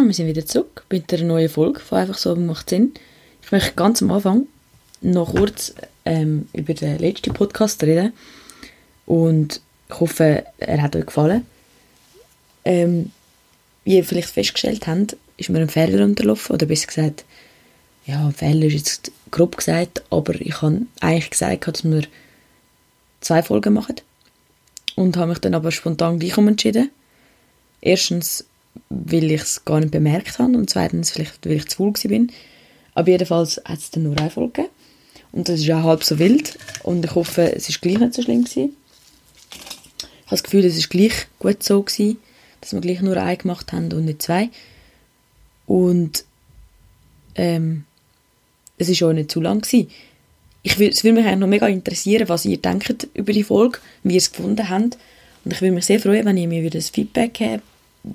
Zusammen, wir sind wieder zurück mit einer neuen Folge von «Einfach so macht Sinn». Ich möchte ganz am Anfang noch kurz ähm, über den letzten Podcast reden und ich hoffe, er hat euch gefallen. Ähm, wie ihr vielleicht festgestellt habt, ist mir ein Fehler unterlaufen, oder besser gesagt, ja, ein Fehler ist jetzt grob gesagt, aber ich habe eigentlich gesagt, dass wir zwei Folgen machen und habe mich dann aber spontan gleich umentschieden. Erstens weil ich es gar nicht bemerkt habe und zweitens vielleicht, weil ich zu faul war. Aber jedenfalls hat es dann nur eine Folge gegeben. Und das ist ja halb so wild. Und ich hoffe, es ist gleich nicht so schlimm gewesen. Ich habe das Gefühl, es ist gleich gut so gewesen, dass wir gleich nur eine gemacht haben und nicht zwei. Und ähm, es ist auch nicht zu lang gewesen. Ich will, es würde mich eigentlich noch mega interessieren, was ihr denkt über die Folge, wie ihr es gefunden habt. Und ich würde mich sehr freuen, wenn ihr mir wieder ein Feedback gebt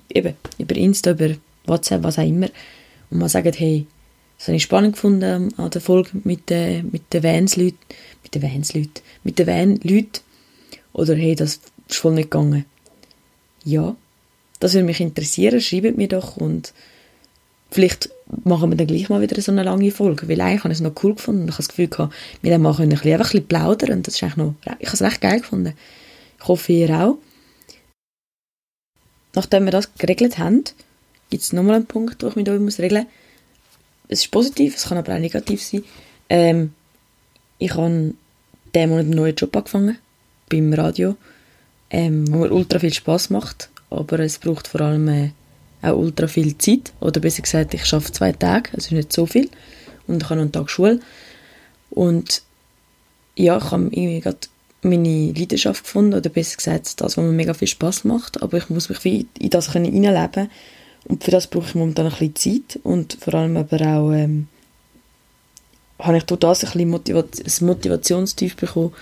eben, über Insta, über WhatsApp, was auch immer, und mal sagen, hey, das habe ich spannend gefunden an der Folge mit den, mit den Vans-Leuten, mit den Vans-Leuten, mit den Van-Leuten, oder hey, das ist voll nicht gegangen. Ja, das würde mich interessieren, schreibt mir doch und vielleicht machen wir dann gleich mal wieder so eine lange Folge, weil eigentlich habe ich es noch cool gefunden und ich habe das Gefühl gehabt, wir können ein bisschen, einfach ein bisschen plaudern das ist eigentlich noch, ich habe es recht geil gefunden. Ich hoffe, ihr auch. Nachdem wir das geregelt haben, gibt es nochmal einen Punkt, den ich mit euch muss regeln muss. Es ist positiv, es kann aber auch negativ sein. Ähm, ich habe diesen Monat einen neuen Job angefangen, beim Radio, ähm, wo mir ultra viel Spaß macht, aber es braucht vor allem äh, auch ultra viel Zeit, oder besser gesagt, ich arbeite zwei Tage, also nicht so viel, und ich habe noch einen Tag Schule. Und ja, ich habe irgendwie gerade meine Leidenschaft gefunden, oder besser gesagt, das, was mir mega viel Spaß macht, aber ich muss mich wie in das hineinleben und für das brauche ich momentan ein bisschen Zeit. Und vor allem aber auch ähm, habe ich durch das ein bisschen Motivation, ein Motivationstief bekommen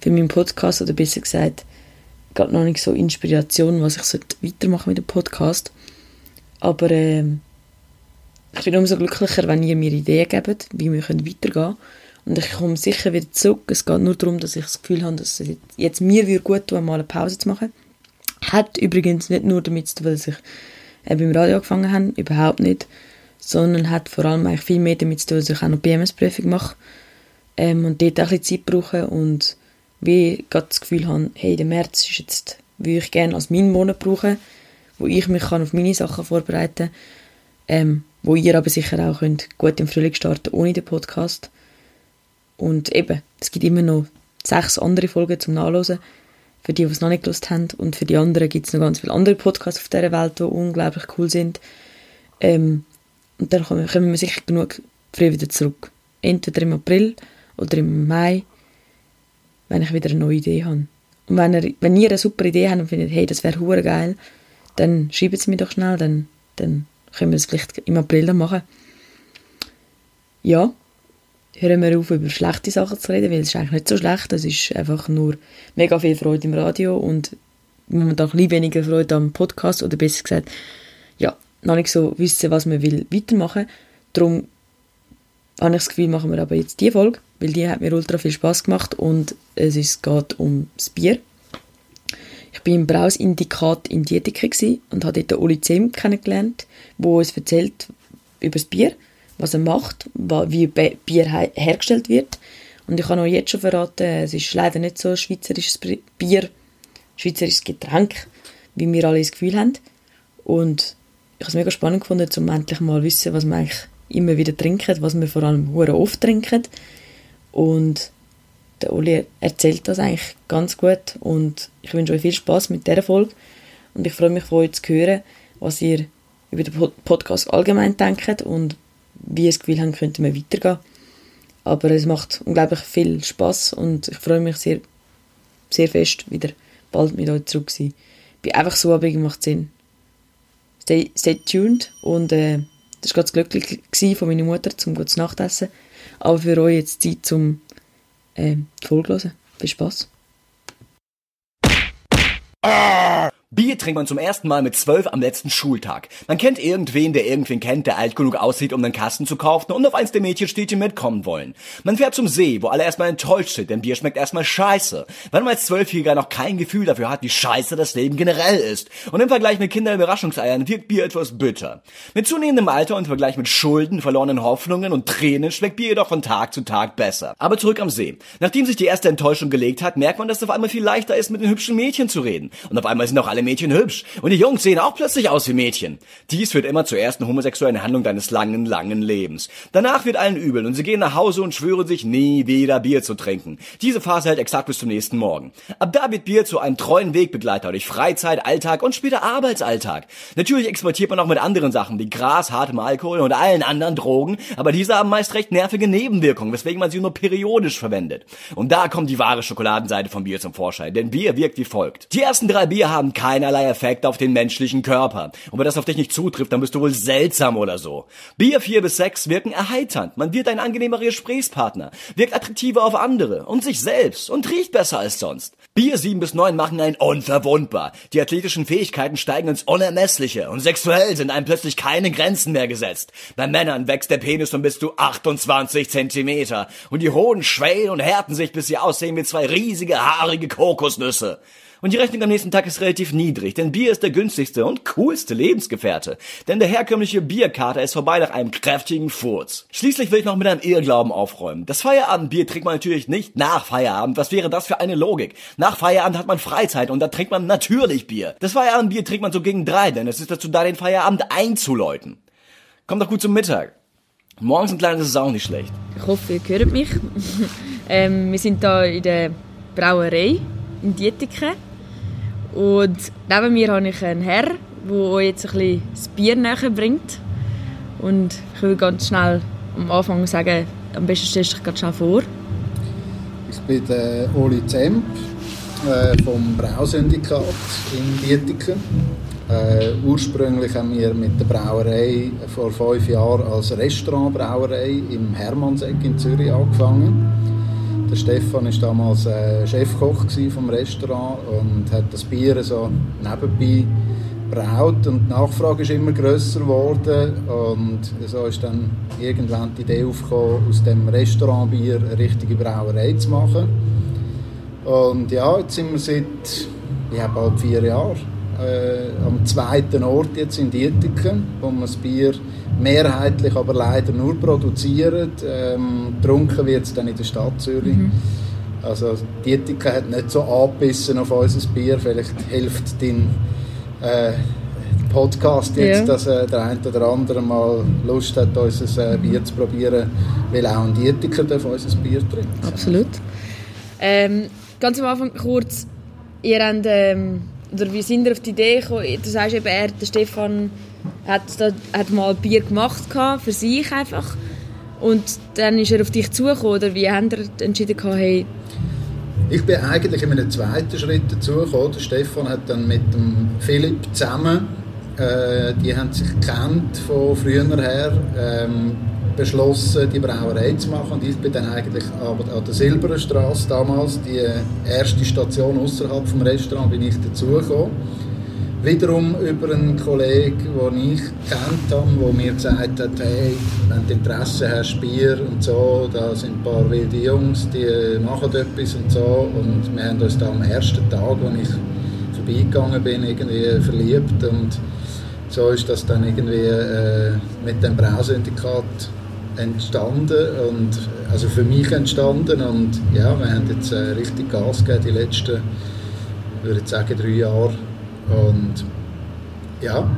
für meinen Podcast, oder besser gesagt, gerade noch nicht so Inspiration, was ich weitermachen mit dem Podcast, aber ähm, ich bin umso glücklicher, wenn ihr mir Ideen gebt, wie wir weitergehen können und ich komme sicher wieder zurück. Es geht nur darum, dass ich das Gefühl habe, dass es jetzt mir würde gut tun, mal eine Pause zu machen. Hat übrigens nicht nur damit zu tun, dass ich äh, beim Radio angefangen habe, überhaupt nicht, sondern hat vor allem eigentlich viel mehr damit zu tun, dass ich auch noch BMS-Prüfung mache ähm, und dort auch ein bisschen Zeit brauche und wie gerade das Gefühl habe, hey, der März ist jetzt, würde ich gerne als meinen Monat brauchen, wo ich mich kann auf meine Sachen vorbereiten kann, ähm, wo ihr aber sicher auch könnt gut im Frühling starten ohne den Podcast. Und eben, es gibt immer noch sechs andere Folgen zum Nachlesen, für die, die es noch nicht gelesen haben. Und für die anderen gibt es noch ganz viele andere Podcasts auf dieser Welt, die unglaublich cool sind. Ähm, und dann kommen, kommen wir sicher genug früh wieder zurück. Entweder im April oder im Mai, wenn ich wieder eine neue Idee habe. Und wenn ihr, wenn ihr eine super Idee habt und findet, hey, das wäre hure geil, dann schreibt es mir doch schnell, dann, dann können wir es vielleicht im April dann machen. Ja, hören wir auf, über schlechte Sachen zu reden, weil es ist eigentlich nicht so schlecht. Es ist einfach nur mega viel Freude im Radio und momentan ein bisschen weniger Freude am Podcast oder besser gesagt, ja, noch nicht so wissen, was man will weitermachen. Darum habe ich das Gefühl, machen wir aber jetzt die Folge, weil die hat mir ultra viel Spaß gemacht und es ist, geht um das Bier. Ich bin im Brausindikat in Dietike und habe dort Oli Zem kennengelernt, wo uns erzählt über das Bier was er macht, wie Bier hergestellt wird. Und ich kann auch jetzt schon verraten, es ist leider nicht so ein schweizerisches Bier, schweizerisches Getränk, wie wir alle das Gefühl haben. Und ich habe es mega spannend gefunden, um endlich mal zu wissen, was wir eigentlich immer wieder trinken, was wir vor allem sehr oft trinken. Und der Uli erzählt das eigentlich ganz gut und ich wünsche euch viel Spaß mit dieser Folge und ich freue mich von euch zu hören, was ihr über den Podcast allgemein denkt und wie das Gefühl haben, könnte man weitergehen. Aber es macht unglaublich viel Spaß und ich freue mich sehr, sehr fest, wieder bald mit euch zurück zu sein. Bin einfach so abhängig, macht Sinn. Stay, stay tuned und äh, das war ganz glücklich von meiner Mutter zum gutes Nachtessen. Aber für euch jetzt Zeit zum äh, Folge hören. Viel Spaß. Bier trinkt man zum ersten Mal mit zwölf am letzten Schultag. Man kennt irgendwen, der irgendwen kennt, der alt genug aussieht, um den Kasten zu kaufen und auf eins der Mädchenstädtchen mitkommen wollen. Man fährt zum See, wo alle erstmal enttäuscht sind, denn Bier schmeckt erstmal scheiße. Weil man als Zwölfjähriger noch kein Gefühl dafür hat, wie scheiße das Leben generell ist. Und im Vergleich mit Kinderüberraschungseiern wirkt Bier etwas bitter. Mit zunehmendem Alter und im Vergleich mit Schulden, verlorenen Hoffnungen und Tränen schmeckt Bier jedoch von Tag zu Tag besser. Aber zurück am See. Nachdem sich die erste Enttäuschung gelegt hat, merkt man, dass es auf einmal viel leichter ist, mit den hübschen Mädchen zu reden. Und auf einmal sind auch alle Mädchen hübsch. Und die Jungs sehen auch plötzlich aus wie Mädchen. Dies führt immer zur ersten homosexuellen Handlung deines langen, langen Lebens. Danach wird allen übel und sie gehen nach Hause und schwören sich, nie wieder Bier zu trinken. Diese Phase hält exakt bis zum nächsten Morgen. Ab da wird Bier zu einem treuen Wegbegleiter durch Freizeit, Alltag und später Arbeitsalltag. Natürlich exportiert man auch mit anderen Sachen wie Gras, hartem Alkohol und allen anderen Drogen, aber diese haben meist recht nervige Nebenwirkungen, weswegen man sie nur periodisch verwendet. Und da kommt die wahre Schokoladenseite vom Bier zum Vorschein, denn Bier wirkt wie folgt. Die ersten drei Bier haben keinerlei Effekt auf den menschlichen Körper. Und wenn das auf dich nicht zutrifft, dann bist du wohl seltsam oder so. Bier 4 bis 6 wirken erheiternd. Man wird ein angenehmer Gesprächspartner, wirkt attraktiver auf andere und sich selbst und riecht besser als sonst. Bier 7 bis 9 machen einen unverwundbar. Die athletischen Fähigkeiten steigen ins Unermessliche und sexuell sind einem plötzlich keine Grenzen mehr gesetzt. Bei Männern wächst der Penis um bis zu 28 Zentimeter und die Hoden schwellen und härten sich, bis sie aussehen wie zwei riesige, haarige Kokosnüsse. Und die Rechnung am nächsten Tag ist relativ niedrig, denn Bier ist der günstigste und coolste Lebensgefährte. Denn der herkömmliche Bierkater ist vorbei nach einem kräftigen Furz. Schließlich will ich noch mit einem Irrglauben aufräumen. Das Feierabendbier trinkt man natürlich nicht nach Feierabend. Was wäre das für eine Logik? Nach Feierabend hat man Freizeit und da trinkt man natürlich Bier. Das Feierabendbier trinkt man so gegen drei, denn es ist dazu da, den Feierabend einzuläuten. Kommt doch gut zum Mittag. Morgens ein kleines ist auch nicht schlecht. Ich hoffe, ihr hört mich. ähm, wir sind da in der Brauerei in Dietiken. Und neben mir habe ich einen Herr, der euch jetzt ein bisschen das Bier näher bringt. Und ich will ganz schnell am Anfang sagen, am besten stellst du dich ganz schnell vor. Ich bin der Oli Zemp äh, vom Brausyndikat in Dietiken. Äh, ursprünglich haben wir mit der Brauerei vor fünf Jahren als Restaurantbrauerei im Hermannseck in Zürich angefangen. Der Stefan war damals äh, Chefkoch vom Restaurant und hat das Bier so nebenbei braut und die Nachfrage ist immer größer geworden und so ist dann irgendwann die Idee aufgekommen, aus dem Restaurantbier eine richtige Brauerei zu machen. Und ja, jetzt sind wir seit ja, bald vier Jahren äh, am zweiten Ort jetzt in Dietiken, wo wir das Bier mehrheitlich aber leider nur produzieren. Ähm, getrunken wird es dann in der Stadt Zürich. Mhm. Also Dietiken hat nicht so angebissen auf unser Bier. Vielleicht hilft dein äh, Podcast jetzt, ja. dass äh, der eine oder andere mal Lust hat, unser äh, Bier zu probieren, weil auch ein Dietiker unser Bier trinkt. Absolut. Ähm, ganz am Anfang kurz, ihr habt, ähm, oder wie sind ihr auf die Idee gekommen? Du sagst eben, er, der Stefan hat, hat mal Bier gemacht für sich einfach und dann ist er auf dich zugekommen oder wie haben ihr entschieden hey ich bin eigentlich in einem zweiten Schritt dazugekommen. Der Stefan hat dann mit dem Philipp zusammen, äh, die haben sich kennt von früher her, ähm, beschlossen, die Brauerei zu machen. Und ich bin dann eigentlich an der Silberstraße damals, die erste Station außerhalb vom Restaurant, bin ich dazugekommen wiederum über einen Kollegen, den ich kennt habe, der mir gesagt hat, hey, wenn du Interesse hast, Bier und so, da sind ein paar wilde Jungs, die machen etwas und so. Und wir haben uns da am ersten Tag, als ich vorbeigegangen bin, irgendwie verliebt und so ist das dann irgendwie äh, mit dem Brausyndikat entstanden und also für mich entstanden und ja, wir haben jetzt äh, richtig Gas gegeben die letzten, würde ich sagen, drei Jahre und ja.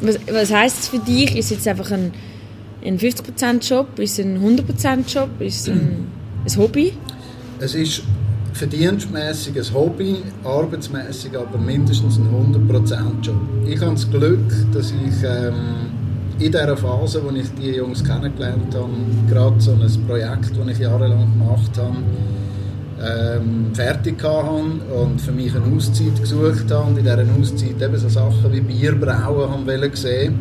Was, was heisst es für dich? Ist es jetzt einfach ein, ein 50%-Job? Ist es ein 100%-Job? Ist es ein, ein Hobby? Es ist verdienstmäßig ein Hobby, arbeitsmäßig aber mindestens ein 100%-Job. Ich habe das Glück, dass ich ähm, in dieser Phase, wo ich die Jungs kennengelernt habe, gerade so ein Projekt, das ich jahrelang gemacht habe, ähm, fertig hatte und für mich eine Auszeit gesucht habe und in dieser Auszeit eben so Sachen wie Bierbrauen haben sehen.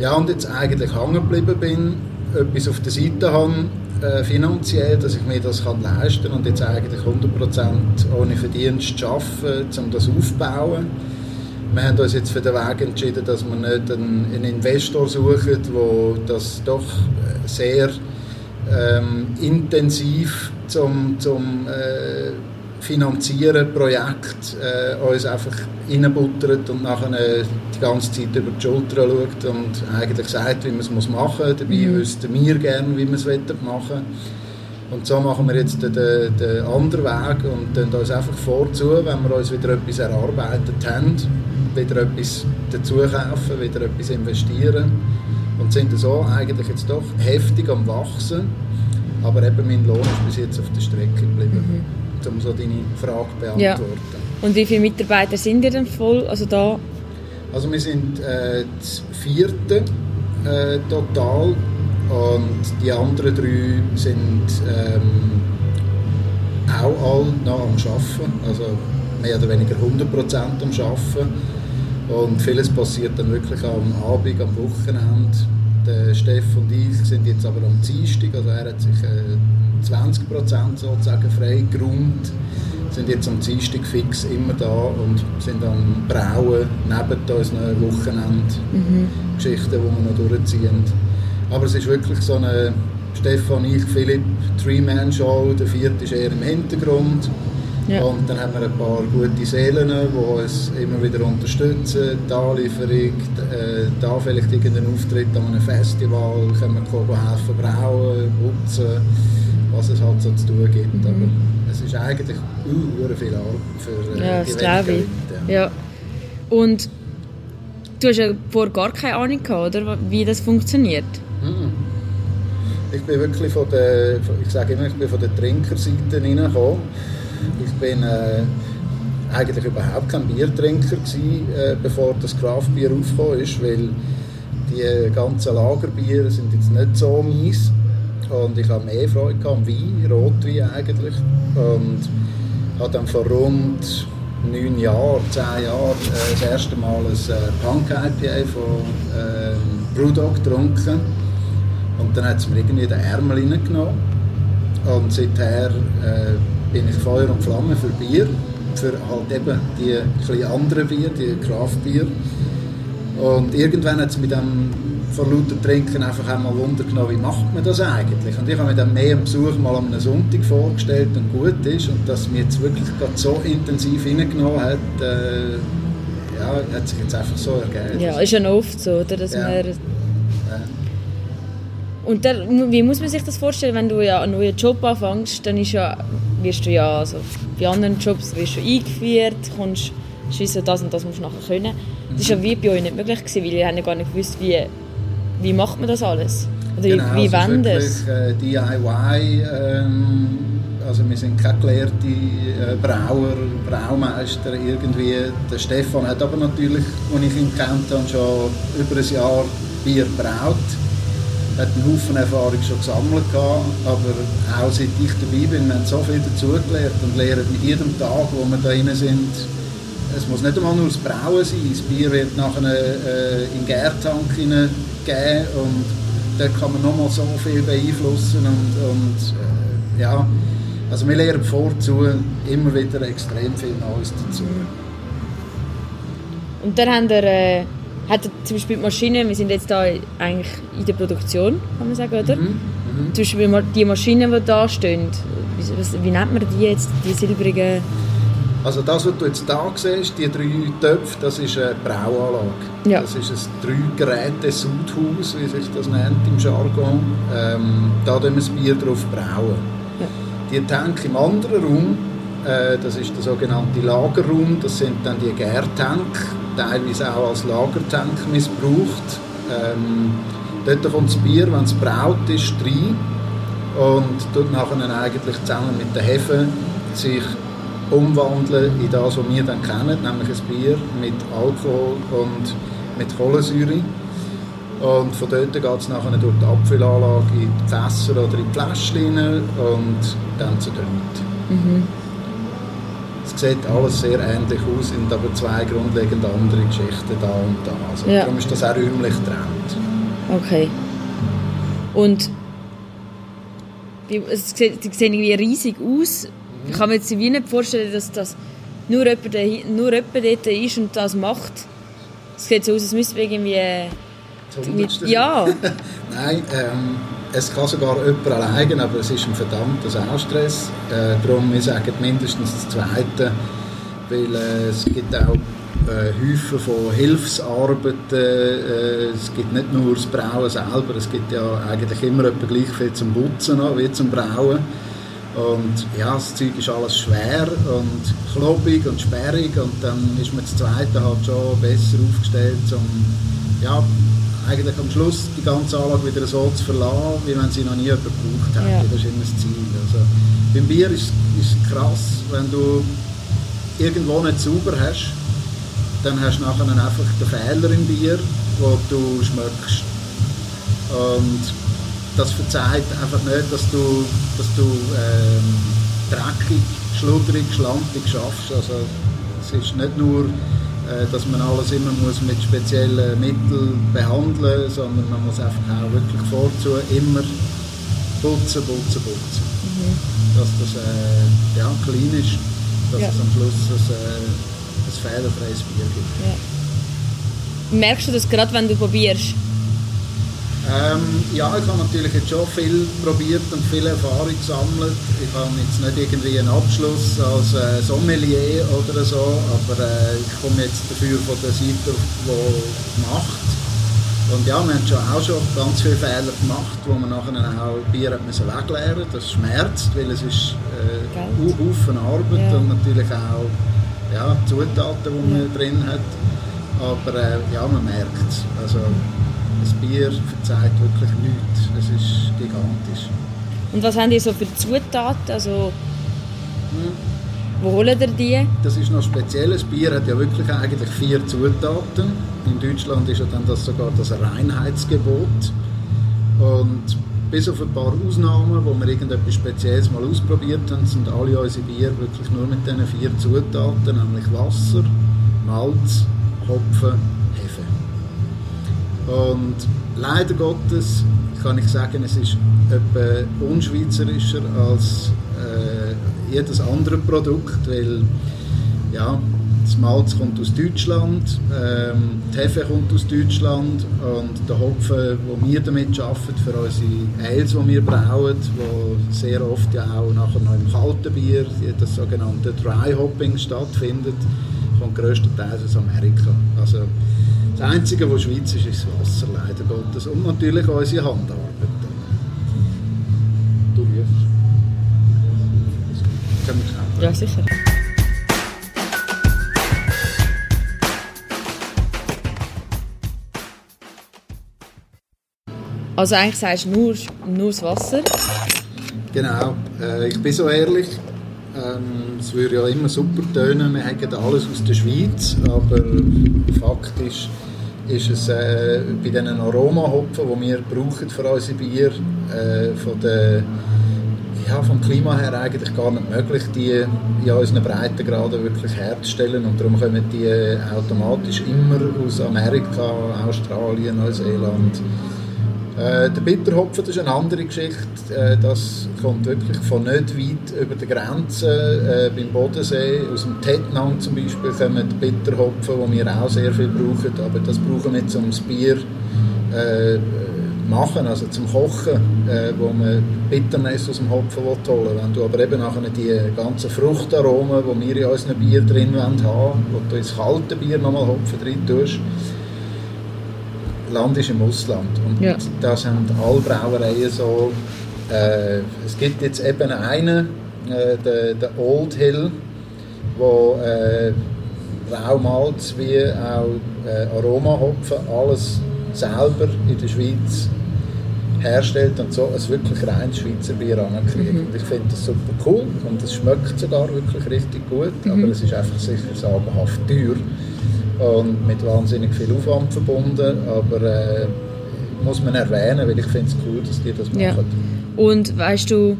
Ja, und jetzt eigentlich hängen geblieben bin, etwas auf der Seite habe, äh, finanziell, dass ich mir das kann leisten kann und jetzt eigentlich 100% ohne Verdienst arbeiten, um das aufzubauen. Wir haben uns jetzt für den Weg entschieden, dass wir nicht einen, einen Investor suchen, der das doch sehr ähm, intensiv zum, zum äh, Finanzieren Projekt äh, uns einfach reinbuttert und nachher die ganze Zeit über die Schulter schaut und eigentlich sagt, wie man es machen muss. Dabei mhm. wüssten wir gerne, wie wir es machen wollen. Und so machen wir jetzt den, den, den anderen Weg und tun uns einfach vorzu, wenn wir uns wieder etwas erarbeitet haben, wieder etwas dazu kaufen, wieder etwas investieren und sind so eigentlich jetzt doch heftig am Wachsen, aber eben mein Lohn ist bis jetzt auf der Strecke geblieben, mhm. um so deine Frage zu beantworten. Ja. Und wie viele Mitarbeiter sind ihr denn voll, also da? Also wir sind äh, das vierte äh, total und die anderen drei sind ähm, auch alle noch am Arbeiten, also mehr oder weniger 100% am Arbeiten. Und vieles passiert dann wirklich am Abend, am Wochenende. Der Steff und ich sind jetzt aber am Dienstag, also er hat sich äh, 20% sozusagen freigeräumt, sind jetzt am Dienstag fix immer da und sind am Brauen neben unseren Wochenendgeschichten, mhm. die wir noch durchziehen. Aber es ist wirklich so eine Stefan, ich, Philipp, Three-Man-Show. Der vierte ist eher im Hintergrund. Ja. Und dann haben wir ein paar gute Seelen, die uns immer wieder unterstützen. Die Anlieferung, äh, da vielleicht irgendein Auftritt an einem Festival, können wir helfen, brauen, putzen, was es halt so zu tun gibt. Mhm. Aber es ist eigentlich uh, viel Arbeit für äh, ja, die ich. Ja. ja. Und du hast ja vorher gar keine Ahnung gehabt, oder? wie das funktioniert. Mhm. Ich bin wirklich von der, ich sage immer, ich bin von der Trinkerseite reingekommen. Ich bin äh, eigentlich überhaupt kein Biertrinker gewesen, äh, bevor das Craftbier aufgekommen ist, weil die ganzen Lagerbiere sind jetzt nicht so mies. Und ich habe mehr Freude am Wein, Rotwein eigentlich. Und habe dann vor rund neun Jahren, zehn Jahren äh, das erste Mal ein äh, Punk IPA von äh, Brewdog getrunken. Und dann hat es mir irgendwie den Ärmel reingenommen. Und seither äh, bin ich Feuer und Flamme für Bier. Für halt eben die etwas anderen Bier, die Craft-Bier. Und irgendwann hat es mit dem vor lauter Trinken einfach einmal Wunder genommen, wie macht man das eigentlich? Und ich habe mir dann mehr am Besuch mal am Sonntag vorgestellt und gut ist und dass mir jetzt wirklich gerade so intensiv reingenommen hat, äh, ja, hat sich jetzt einfach so ergeben. Ja, ist ja oft so, oder? Dass ja. man und der, wie muss man sich das vorstellen, wenn du ja einen neuen Job anfängst, dann ist ja, wirst du ja, also bei anderen Jobs wirst du eingeführt, kommst, schiessen, das und das musst du nachher können. Das war ja wie bei euch nicht möglich, gewesen, weil ihr ja gar nicht gewusst, wie, wie macht man das alles? Oder genau, wie wollen das? Äh, DIY, ähm, also wir sind keine gelehrte äh, Brauer, Braumeister irgendwie. Der Stefan hat aber natürlich, als ich ihn kennt habe, schon über ein Jahr Bier braut hat einen Haufen Erfahrung schon gesammelt aber auch seit ich dabei bin, wir haben so viel dazugelernt und lernen mit jedem Tag, wo wir da drin sind, es muss nicht einmal nur das Brauen sein, das Bier wird nachher äh, in den Gärtank gegeben und da kann man nochmal so viel beeinflussen und, und äh, ja, also wir lernen vorzu immer wieder extrem viel Neues dazu. Und dann haben wir äh hat zum Beispiel die Maschinen, wir sind jetzt da eigentlich in der Produktion, kann man sagen, oder? Mhm. Mhm. Zum Beispiel die Maschinen, die da stehen, wie, wie nennt man die jetzt, die silbrigen... Also das, was du jetzt hier siehst, die drei Töpfe, das ist eine Brauanlage. Ja. Das ist ein Drei-Geräte-Sudhaus, wie sich das nennt im Jargon. Ähm, da tun wir das Bier drauf brauen. Ja. Die Tank im anderen Raum, das ist der sogenannte Lagerraum, das sind dann die Gärtank, teilweise auch als Lagertank missbraucht. Ähm, dort kommt das Bier, wenn es braut ist, rein und tut nachher eigentlich zusammen mit der Hefe sich umwandeln in das, was wir dann kennen, nämlich ein Bier mit Alkohol und mit Kohlensäure. Und von dort geht es nachher durch die Abfüllanlage in die Fässer oder in die Fläschchen und dann zu Dünnt. Mhm. Es sieht alles sehr ähnlich aus, sind aber zwei grundlegend andere Geschichten da und da. Also ja. Darum ist das auch räumlich getrennt. Okay. Und es sieht, die sehen irgendwie riesig aus. Ich kann mir jetzt wie nicht vorstellen, dass das nur jemand, nur jemand dort ist und das macht. Es sieht so aus, als müsste irgendwie... Äh, mit, ja. Nein, ähm, es kann sogar jemand alleine, aber es ist ein verdammter Saustress. Äh, darum, wir sagen mindestens das Zweite, weil äh, es gibt auch äh, Häufen von Hilfsarbeiten. Äh, es gibt nicht nur das Brauen selber, es gibt ja eigentlich immer etwa gleich viel zum Putzen wie zum Brauen. Und ja, das Zeug ist alles schwer und klobig und sperrig und dann ist man das Zweite halt schon besser aufgestellt, um ja, eigentlich am Schluss die ganze Anlage wieder so zu verlassen, wie wenn sie noch nie jemand gebraucht hätte. Ja. Das ist immer das Ziel. Also, beim Bier ist es krass, wenn du irgendwo nicht sauber hast, dann hast du nachher einfach den Fehler im Bier, wo du schmeckst. Und das verzeiht einfach nicht, dass du, dass du ähm, dreckig, schludrig, schlampig schaffst. Also es ist nicht nur, dass man alles immer muss mit speziellen Mitteln behandeln muss, sondern man muss einfach auch wirklich vorzu immer putzen, putzen, putzen. Mhm. Dass das äh, ja, clean ist, dass ja. es am Schluss ein, äh, ein fehlerfreies Bier gibt. Ja. Merkst du das gerade, wenn du probierst? Ähm, ja, ich habe natürlich jetzt schon viel probiert und viel Erfahrung gesammelt. Ich habe jetzt nicht irgendwie einen Abschluss als äh, Sommelier oder so, aber äh, ich komme jetzt dafür von der Seite, die macht. Und ja, wir haben schon auch schon ganz viele Fehler gemacht, wo man nachher auch Bier hat müssen wegleeren Das schmerzt, weil es ist äh, Haufen Arbeit ja. und natürlich auch ja, Zutaten, die man ja. drin hat. Aber äh, ja, man merkt es. Also, das Bier verzeiht wirklich nichts. Es ist gigantisch. Und was haben die so für Zutaten? Also, hm. Wo holen ihr die? Das ist noch speziell. Das Bier hat ja wirklich eigentlich vier Zutaten. In Deutschland ist ja dann das sogar das Reinheitsgebot. Und bis auf ein paar Ausnahmen, wo wir irgendetwas Spezielles mal ausprobiert haben, sind alle unsere Bier wirklich nur mit diesen vier Zutaten, nämlich Wasser, Malz, Hopfen, und leider Gottes kann ich sagen, es ist etwa unschweizerischer als äh, jedes andere Produkt, weil ja, das Malz kommt aus Deutschland, ähm, die Hefe kommt aus Deutschland und der Hopfen, wo wir damit arbeiten, für unsere Ales, die wir brauen, wo sehr oft ja auch nachher noch im kalten Bier das sogenannte Dry Hopping stattfindet, kommt größtenteils aus Amerika. Also das Einzige, was Schweiz ist, ist das Wasser, leider Gottes. Und natürlich unsere Handarbeit. Du liefst. Können wir kaufen? Ja, sicher. Also eigentlich sagst du nur, nur das Wasser? Genau. Äh, ich bin so ehrlich. Ähm, es würde ja immer super tönen, wir hätten alles aus der Schweiz, aber Fakt ist, es äh, bei diesen Aromahopfen, die wir brauchen für unser Bier, äh, von der, ja, vom Klima her eigentlich gar nicht möglich, die in unseren Breitengraden wirklich herzustellen. Und darum kommen die automatisch immer aus Amerika, Australien, Neuseeland. Äh, der Bitterhopfen das ist eine andere Geschichte. Äh, das kommt wirklich von nicht weit über die Grenze. Äh, beim Bodensee, aus dem Tettnang zum Beispiel, kommen die Bitterhopfen, die wir auch sehr viel brauchen. Aber das brauchen wir zum Bier äh, machen, also zum Kochen, äh, wo man Bitterness aus dem Hopfen holen Wenn du aber eben nachher die ganzen Fruchtaromen, die wir in unserem Bier drin haben wo du ins kalte Bier nochmal Hopfen drin tust, Land ist im Ausland. Und ja. das haben alle Brauereien so. Äh, es gibt jetzt eben einen, äh, den, den Old Hill, wo äh, Raumalz wie auch äh, Aromahopfen alles selber in der Schweiz herstellt und so ein wirklich reines Schweizer Bier ankriegt. Mhm. Und ich finde das super cool und es schmeckt sogar wirklich richtig gut, mhm. aber es ist einfach sicher sagenhaft teuer und mit wahnsinnig viel Aufwand verbunden, aber äh, muss man erwähnen, weil ich finde es cool, dass die das machen. Ja. Und weißt du,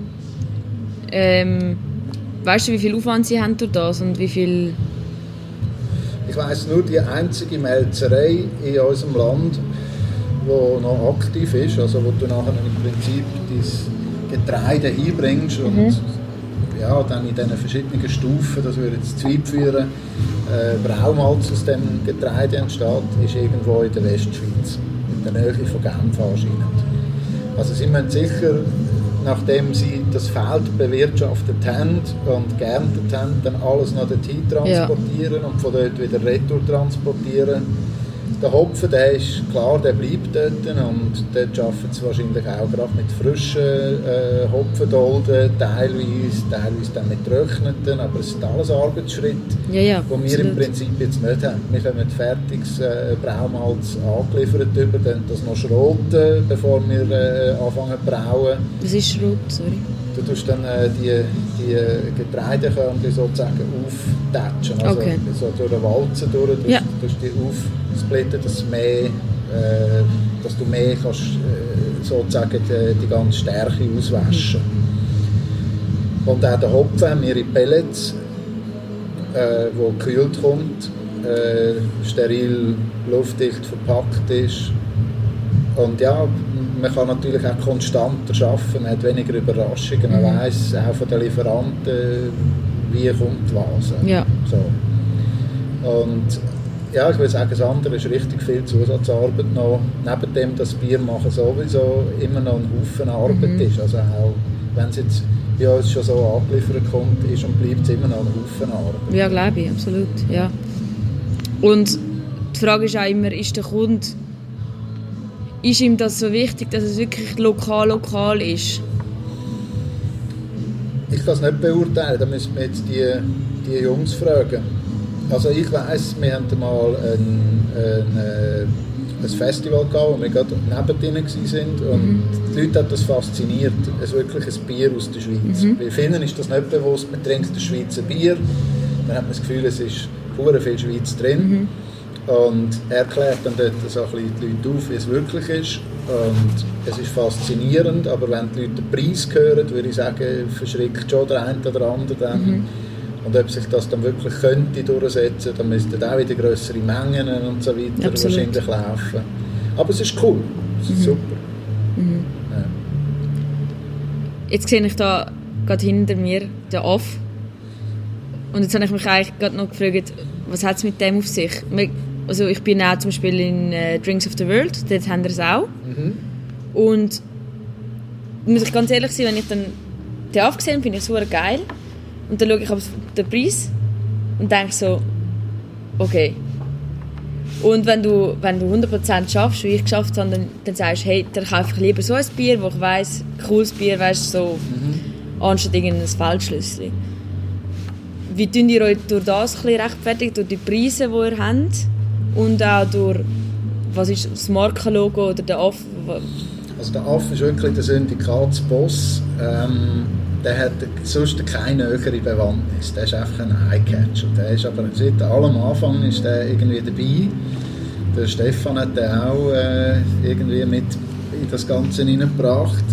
ähm, weißt du, wie viel Aufwand sie haben durch das und wie viel? Ich weiß nur die einzige Melzerei in unserem Land, die noch aktiv ist, also wo du nachher im Prinzip das Getreide hinbringst und mhm. Ja, dann in diesen verschiedenen Stufen, das würde jetzt zu weit führen, äh, Braumalz aus dem Getreide entsteht, ist irgendwo in der Westschweiz, in der Nähe von Genf anscheinend. Also sie müssen sicher, nachdem sie das Feld bewirtschaftet haben und geerntet haben, dann alles noch dorthin transportieren ja. und von dort wieder retour transportieren der Hopfen, der ist klar, der bleibt dort und dort arbeiten sie wahrscheinlich auch gerade mit frischen äh, Hopfendolden, teilweise, teilweise dann mit getrockneten, aber es sind alles Arbeitsschritte, ja, ja, die wir im Prinzip jetzt nicht haben. Wir haben fertiges äh, Braumalz angeliefert über, dann das noch schroten, bevor wir äh, anfangen zu brauen. Was ist Schrot, sorry? Du tust dann äh, die, die Getreidekörnchen sozusagen auftatschen, also okay. so durch den Walzen durch, ja. tust die aufsplitten, dass, mehr, äh, dass du mehr kannst, äh, sozusagen die, die ganze Stärke auswaschen mhm. Und auch der Hopfen haben wir in Pellets, äh, wo gekühlt kommt, äh, steril, luftdicht verpackt ist. Und ja, man kann natürlich auch konstanter arbeiten, man hat weniger Überraschungen, man mhm. weiß auch von den Lieferanten, wie kommt was. Ja. So. Und ja, ich würde sagen, das andere ist richtig viel Zusatzarbeit noch. Neben dem, dass Bier machen sowieso immer noch ein Haufen Arbeit mhm. ist. Also auch wenn es jetzt bei uns schon so angeliefert kommt, ist und bleibt es immer noch ein Haufen Arbeit. Ja, glaube ich, absolut. Ja. Und die Frage ist auch immer, ist der Kunde ist ihm das so wichtig, dass es wirklich lokal lokal ist? Ich kann es nicht beurteilen, da müssen wir jetzt die, die Jungs fragen. Also ich weiß, wir hatten mal ein, ein, äh, ein Festival gehabt, wo wir gerade neben denen waren und mhm. die Leute hat das fasziniert, es wirklich ein Bier aus der Schweiz. Mhm. Bei vielen ist das nicht bewusst, man trinkt das Schweizer Bier, dann hat man das Gefühl, es ist pure viel Schweiz drin. Mhm. Und er klärt dann dort so ein bisschen die Leute auf, wie es wirklich ist. Und es ist faszinierend, aber wenn die Leute den Preis hören, würde ich sagen, verschrickt schon der eine oder andere dann. Mhm. Und ob sich das dann wirklich könnte durchsetzen, dann müssten auch wieder größere Mengen und so weiter Absolut. wahrscheinlich laufen. Aber es ist cool, es ist mhm. super. Mhm. Ja. Jetzt sehe ich da gerade hinter mir den Off. Und jetzt habe ich mich eigentlich gerade noch gefragt, was hat es mit dem auf sich? Also ich bin auch zum Beispiel in äh, Drinks of the World, dort haben wir es auch. Mhm. Und muss ich ganz ehrlich sein, wenn ich dann den aufgesehen finde ich es super geil. Und dann schaue ich auf den Preis und denke so, okay. Und wenn du, wenn du 100% schaffst, wie ich geschafft habe, dann, dann sagst du, hey, dann kaufe ich lieber so ein Bier, wo ich weiss, cooles Bier, weißt so, mhm. anstatt irgendein Feldschlüssel. Wie tun ihr euch durch das ein rechtfertigen, durch die Preise, die ihr habt? Und auch durch was ist das Markenlogo oder der AF? Also der AF ist wirklich der Syndikatsboss. Ähm, der hat sonst keine höhere Bewandtnis. Der ist einfach ein Eyecatcher. Der ist aber seit allem Anfang ist der irgendwie dabei. Der Stefan hat den auch äh, irgendwie mit in das Ganze hineingebracht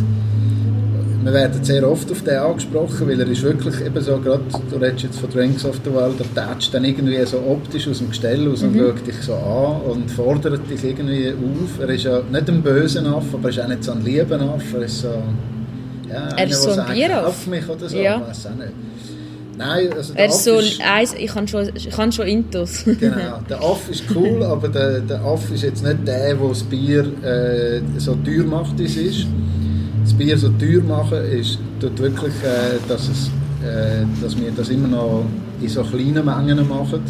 wir werden sehr oft auf den angesprochen, weil er ist wirklich eben so, gerade, du redest jetzt von Drinks of the World, der tätscht dann irgendwie so optisch aus dem Gestell aus und mhm. schaut dich so an und fordert dich irgendwie auf. Er ist ja nicht ein böser Aff, aber er ist auch nicht so ein lieber Aff, er ist so, ja, er ist so ein Bieraff. mich oder so, ja. ich weiß auch nicht. Nein, also der er ist so ist, eins, ich kann schon, ich kann schon Intus. genau, der Aff ist cool, aber der, der Aff ist jetzt nicht der, der das Bier äh, so teuer macht, wie es ist das Bier so teuer machen, ist tut wirklich, äh, dass, es, äh, dass wir das immer noch in so kleinen Mengen machen.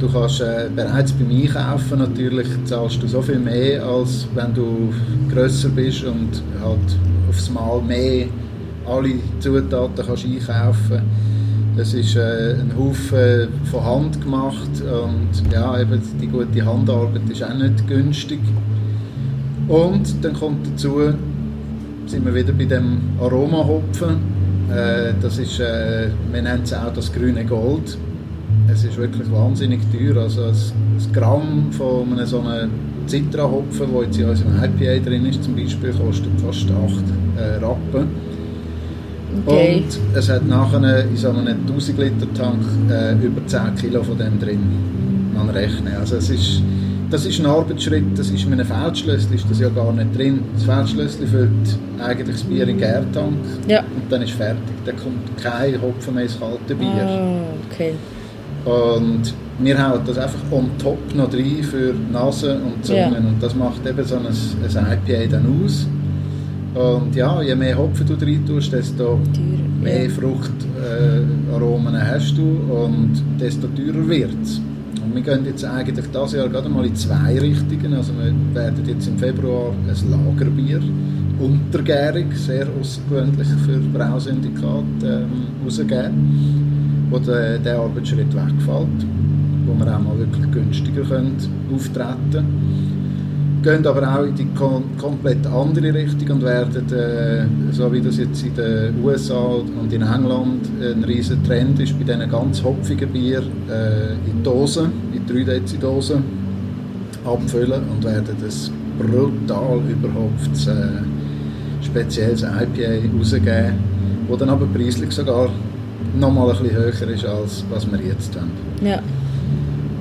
Du kannst äh, bereits beim Einkaufen natürlich zahlst du so viel mehr, als wenn du grösser bist und halt aufs Mal mehr alle Zutaten kannst einkaufen es ist äh, ein Haufen von Hand gemacht und ja, eben die gute Handarbeit ist auch nicht günstig. Und dann kommt dazu, sind wir wieder bei dem Aromahopfen. Äh, das ist, äh, wir nennen es auch das grüne Gold. Es ist wirklich wahnsinnig teuer. Also ein, ein Gramm von einem so einem Citra-Hopfen, der jetzt in unserem IPA drin ist, zum Beispiel, kostet fast 8 äh, Rappen. Okay. Und es hat nachher in so einem 1000 Liter Tank äh, über 10 Kilo von dem drin. Man rechnet. Also es ist das ist ein Arbeitsschritt, das ist in einem Feldschlössli ist das ja gar nicht drin. Das Feldschlössli füllt eigentlich das Bier in den Gärtank Ja. und dann ist fertig. Dann kommt kein Hopfen mehr ins kalte Bier. Ah, okay. Und wir hauen das einfach on top noch rein für Nase und Zungen. Ja. Und das macht eben so ein, ein IPA dann aus. Und ja, je mehr Hopfen du rein tust, desto mehr. Fruchtaromen hast du und desto teurer wird es. Und wir gehen jetzt eigentlich dieses Jahr gerade mal in zwei Richtungen. Also wir werden jetzt im Februar ein Lagerbier, untergärig, sehr außergewöhnlich für Brausyndikat, ähm, wo der, der Arbeitsschritt wegfällt, wo wir auch mal wirklich günstiger können auftreten können gehen aber auch in die kom komplett andere Richtung und werden, äh, so wie das jetzt in den USA und in England ein riesen Trend ist, bei diesen ganz hopfigen Bier äh, in Dosen, in 3 Dezi Dosen abfüllen und werden das brutal überhopftes, äh, spezielles IPA rausgeben, wo dann aber preislich sogar nochmal ein bisschen höher ist, als was wir jetzt haben. Ja.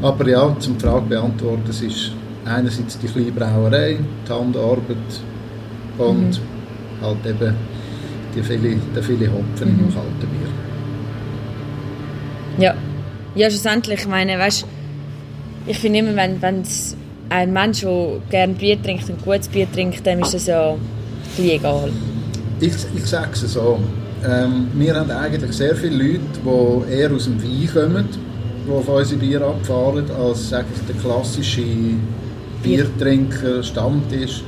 Aber ja, zum Frage beantworten, es ist einerseits die kleine Brauerei, die Handarbeit und halt eben die viele, der viele Hopfen im kalten Bier. Ja. Ja, schlussendlich, ich meine, weißt ich finde immer, wenn wenn's ein Mensch, der gerne Bier trinkt und gutes Bier trinkt, dem ist das ja egal. Ich, ich sage es so, ähm, wir haben eigentlich sehr viele Leute, die eher aus dem Wein kommen, die auf unsere Bier abfahren, als sag ich, der klassische Biertrinker, Stammtisch,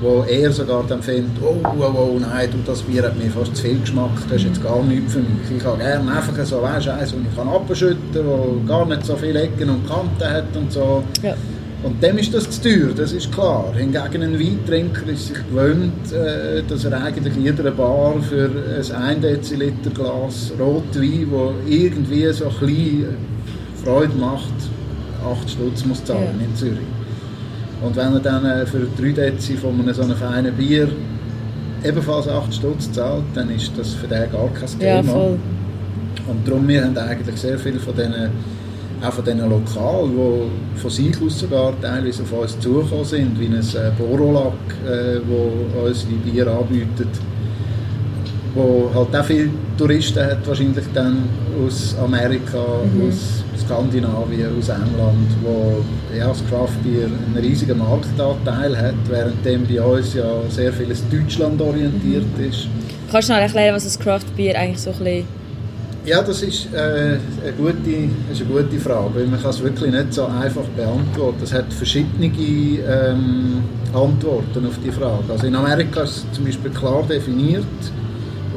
wo eher sogar dann findet, oh, oh, oh, nein, du, das Bier hat mir fast zu viel Geschmack, das ist jetzt gar nichts für mich. Ich habe gerne einfach so, weißt du, eins, das ich kann abschütten wo gar nicht so viele Ecken und Kanten hat und so. Ja. Und dem ist das zu teuer, das ist klar. Hingegen ein Weintrinker ist sich gewöhnt, äh, dass er eigentlich in jeder Bar für ein 1 Deziliter Glas Rotwein, wo irgendwie so ein bisschen Freude macht, 8 Stutz muss zahlen Ja. in Zürich. Und wenn er dann äh, für 3 Dezi von einem so einem feinen Bier ebenfalls 8 Stutz zahlt, dann ist das für den gar kein Thema. Ja, voll. Und darum, wir haben eigentlich sehr viele von diesen, auch von diesen Lokalen, die von sich aus sogar teilweise auf uns zugekommen sind, wie ein äh, Borolac, äh, wo unsere Bier anbietet, wo halt auch viele Touristen hat, wahrscheinlich dann aus Amerika, aus Skandinavien, aus England, wo ja, das Craftbier einen riesigen Marktanteil hat, währenddem bei uns ja sehr vieles Deutschland orientiert ist. Kannst du noch erklären, was das Craft Beer eigentlich so ein bisschen... Ja, das ist, äh, eine gute, ist eine gute Frage, weil man kann es wirklich nicht so einfach beantworten. Es hat verschiedene ähm, Antworten auf die Frage. Also in Amerika ist es zum Beispiel klar definiert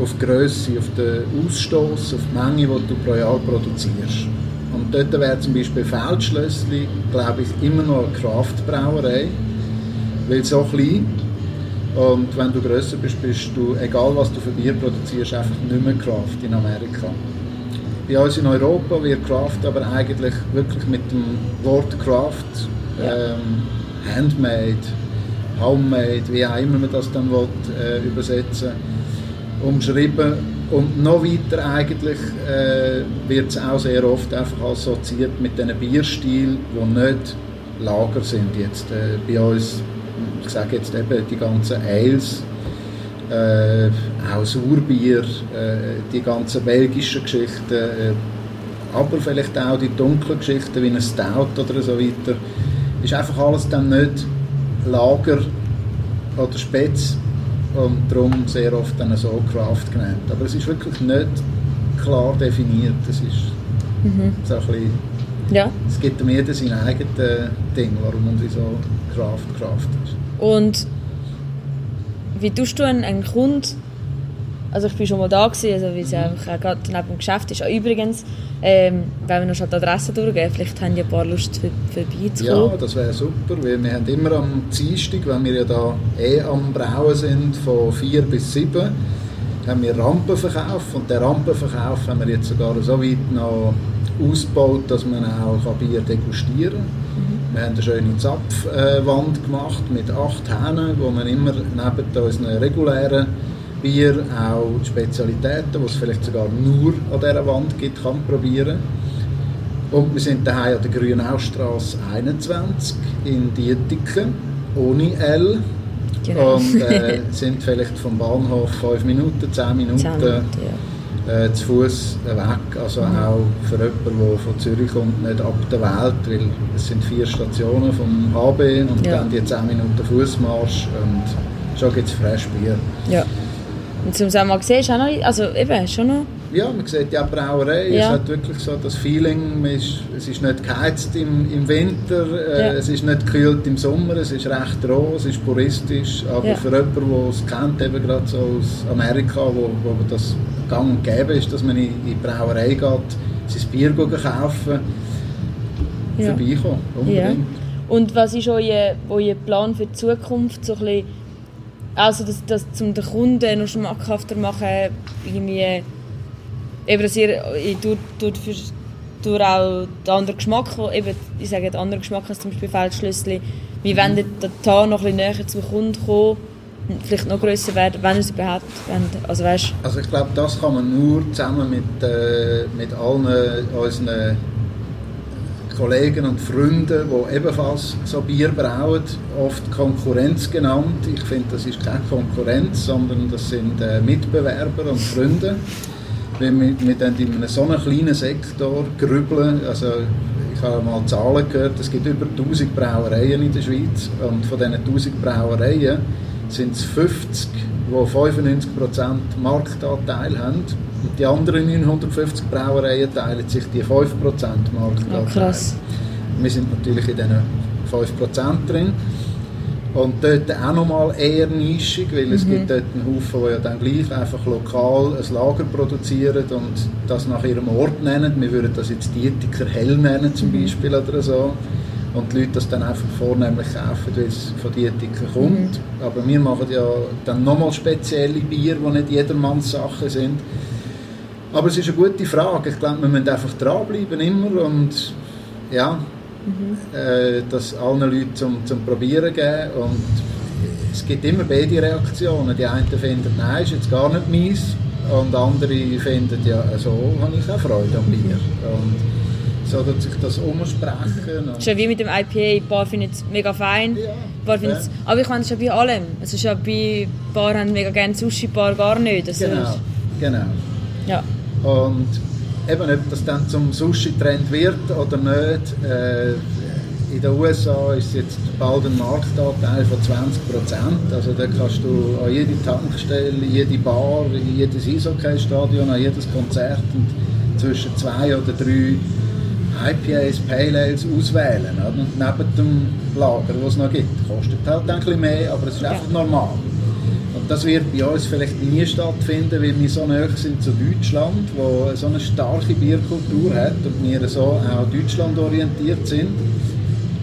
auf die Grösse, auf den Ausstoß, auf die Menge, die du pro Jahr produzierst. Und dort wäre zum Beispiel Feldschlössli, glaube ich, immer noch eine Kraftbrauerei, weil so klein und wenn du grösser bist, bist du, egal was du für Bier produzierst, einfach nicht mehr Craft in Amerika. Bei uns in Europa wird Craft aber eigentlich wirklich mit dem Wort Craft, ähm, Handmade, Homemade, wie auch immer man das dann will, äh, übersetzen umschrieben. Und noch weiter eigentlich äh, wird es auch sehr oft einfach assoziiert mit diesen Bierstilen, die nicht Lager sind. Jetzt äh, bei uns, ich sage jetzt eben die ganzen Ales, äh, auch Sauerbier, äh, die ganzen belgischen Geschichten, äh, aber vielleicht auch die dunklen Geschichten wie ein Stout oder so weiter, ist einfach alles dann nicht Lager oder Spätz und darum sehr oft dann so Craft genannt. Aber es ist wirklich nicht klar definiert. Es ist so ein bisschen, Ja. es gibt dem jeder sein eigenes Ding, warum und wieso Craft Craft ist. Und wie tust du einen, einen Kunden, also ich bin schon mal da gewesen, also wie es ja gerade neben dem Geschäft ist. Ah, übrigens, ähm, wenn wir noch schnell die Adresse durchgehen, vielleicht haben die ein paar Lust für, vorbeizukommen. Ja, das wäre super, weil wir haben immer am Dienstag, wenn wir ja da eh am Brauen sind, von 4 bis 7, haben wir Rampenverkauf und den Rampenverkauf haben wir jetzt sogar so weit noch ausgebaut, dass man auch Bier degustieren kann. Wir haben eine schöne Zapfwand gemacht mit acht Hähnen, wo man immer neben unseren regulären Bier auch die Spezialitäten, die es vielleicht sogar nur an dieser Wand gibt, kann probieren Und wir sind daheim an der Grünaustrasse 21 in Dietiken, ohne L. Genau. Und äh, sind vielleicht vom Bahnhof 5 Minuten, 10 Minuten, 10 Minuten, ja. äh, zu Fuß weg. Also auch für jemanden, der von Zürich kommt, nicht ab der Welt, weil es sind vier Stationen vom HB und Ja. dann die 10 Minuten Fußmarsch und schon gibt es fresh Bier. ja. Und zum sagen, mal gesehen, ist auch noch, also eben, schon noch, Ja, man sieht ja die Brauerei, es Ja. hat wirklich so das Feeling, man ist, es ist nicht geheizt im, im Winter, äh, Ja. es ist nicht gekühlt im Sommer, es ist recht roh, es ist puristisch, aber Ja. für jemanden, der es kennt, eben gerade so aus Amerika, wo, wo das gang und gäbe ist, dass man in, die Brauerei geht, sein Bier kaufen, Ja. vorbeikommen, unbedingt. Und was ist euer, euer Plan für die Zukunft? So ein bisschen, also das, das zum den Kunden noch schmackhafter machen, irgendwie, eben, dass ihr durch, durch, für, durch auch den anderen Geschmack, eben, ich sage den anderen Geschmack als zum Beispiel Feldschlössli, wie wollt ihr da noch ein bisschen näher zum Kunden und vielleicht noch grösser werden, wenn es überhaupt wollt? Also weißt, Also ich glaube, das kann man nur zusammen mit, äh, mit allen unseren Kollegen und Freunden, die ebenfalls so Bier brauen, oft Konkurrenz genannt. Ich finde, das ist keine Konkurrenz, sondern das sind äh, Mitbewerber und Freunde. Wenn wir, dann in so einem kleinen Sektor grübeln, also ich habe mal Zahlen gehört, es gibt über 1000 Brauereien in der Schweiz und von diesen 1000 Brauereien sind es 50, die 95% Marktanteil haben und die anderen 950 Brauereien teilen sich die 5% Marktanteil. oh, krass. Wir sind natürlich in diesen 5% drin. Und dort auch nochmal eher nischig, weil Mhm. es gibt dort einen Haufen, die ja dann gleich einfach lokal ein Lager produzieren und das nach ihrem Ort nennen. Wir würden das jetzt Dietiker Hell nennen zum Mhm. Beispiel oder so. Und die Leute das dann einfach vornehmlich kaufen, weil es von Dietiker kommt. Mhm. Aber wir machen ja dann nochmal spezielle Bier, die nicht jedermanns Sachen sind. Aber es ist eine gute Frage. Ich glaube, wir müssen einfach dranbleiben immer und ja, äh, das allen Leuten zum, zum Probieren geben. Und es gibt immer beide Reaktionen. Die einen finden, nein, ist jetzt gar nicht meins. Und andere finden, ja, so habe ich auch Freude am Bier. Und so tut sich das umsprechen. Ja wie mit dem IPA, ein paar finden es mega fein. Ja, paar ja. Aber ich meine, ist ja bei allem. Es ist ja bei ein paar haben mega gerne Sushi, ein paar gar nicht. Also, genau, genau. Ja. Und eben, ob das dann zum Sushi-Trend wird oder nicht, äh, in den USA ist jetzt bald ein Marktanteil von 20 Prozent. Also da kannst du an jede Tankstelle, jede Bar, jedes Eishockey-Stadion, an jedes Konzert und zwischen zwei oder drei IPAs, Pale Ales auswählen. Oder? Und neben dem Lager, das es noch gibt. Kostet halt ein bisschen mehr, aber es ist einfach normal. Und das wird bei uns vielleicht nie stattfinden, weil wir so nahe sind zu Deutschland, wo so eine starke Bierkultur hat und wir so auch Deutschland orientiert sind.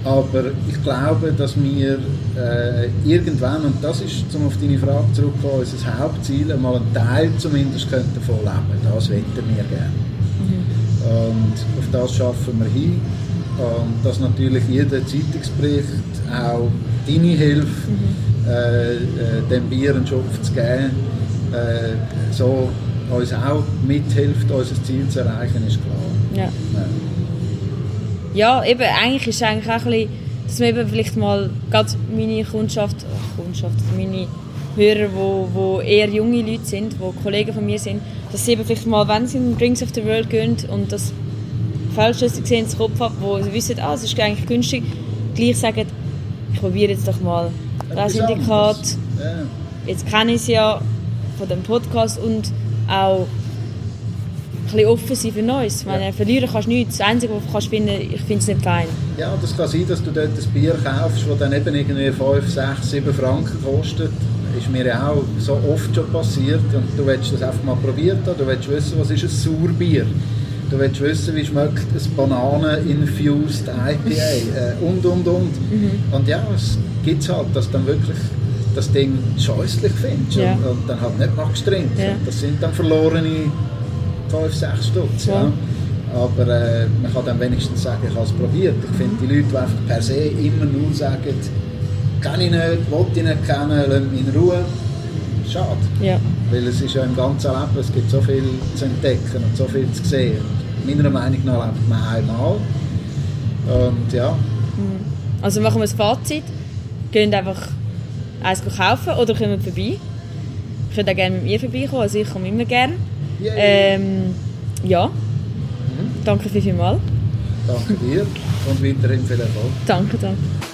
Aber ich glaube, dass wir äh, irgendwann, und das ist, um auf deine Frage zurückzukommen, unser Hauptziel, einmal einen Teil zumindest könnten davon leben. Das wetten wir gerne. Und auf das schaffen wir hin. Und dass natürlich jeder Zeitungsbericht auch deine Hilfe, äh, äh, dem Bier einen Schopf zu geben, äh, so uns auch mithilft, unser Ziel zu erreichen, ist klar. Ja. Ja. eben, eigentlich ist es eigentlich auch ein bisschen, dass man eben vielleicht mal, gerade meine Kundschaft, Kundschaft, meine Hörer, wo, wo eher junge Leute sind, wo Kollegen von mir sind, dass sie eben vielleicht mal, wenn sie in Drinks of the World gehen und das Feldschlüssel sehen, ins Kopf haben, wo sie wissen, ah, es ist eigentlich günstig, gleich sagen, ich probiere jetzt doch mal das Syndikat. Ja. Jetzt kenne ich es ja von dem Podcast und auch ein bisschen offen sein für Neues. Ich meine, verlieren kannst du nichts. Das Einzige, was du kannst finden, ich finde es nicht fein. Ja, das kann sein, dass du dort ein Bier kaufst, das dann eben irgendwie 5, 6, 7 Franken kostet. Ist mir ja auch so oft schon passiert. Und du willst das einfach mal probiert haben. Du willst wissen, was ist ein Sauerbier. Du willst wissen, wie schmeckt ein Bananen-infused IPA äh, und, und, und. Und ja, es gibt halt, dass du dann wirklich das Ding scheußlich findest Ja. und, und dann halt nicht trinken. Ja. Das sind dann verlorene 5, 6 Stutz. Ja. Ja. Aber äh, man kann dann wenigstens sagen, ich habe es probiert. Ich finde, die Leute, die einfach per se immer nur sagen, kann ich nicht, will ich nicht kennen, lass mich in Ruhe, schade. Ja. Weil es ist ja im ganzen Leben, es gibt so viel zu entdecken und so viel zu sehen. meiner Meinung nach lebt man einmal. Und ja, Also machen wir das Fazit. Gehen einfach eins kaufen oder kommen vorbei. Ich würde auch gerne mit mir vorbeikommen, also ich komme immer gerne. Ähm, ja. Danke vielmals. danke dir und weiterhin viel Erfolg. Danke, danke.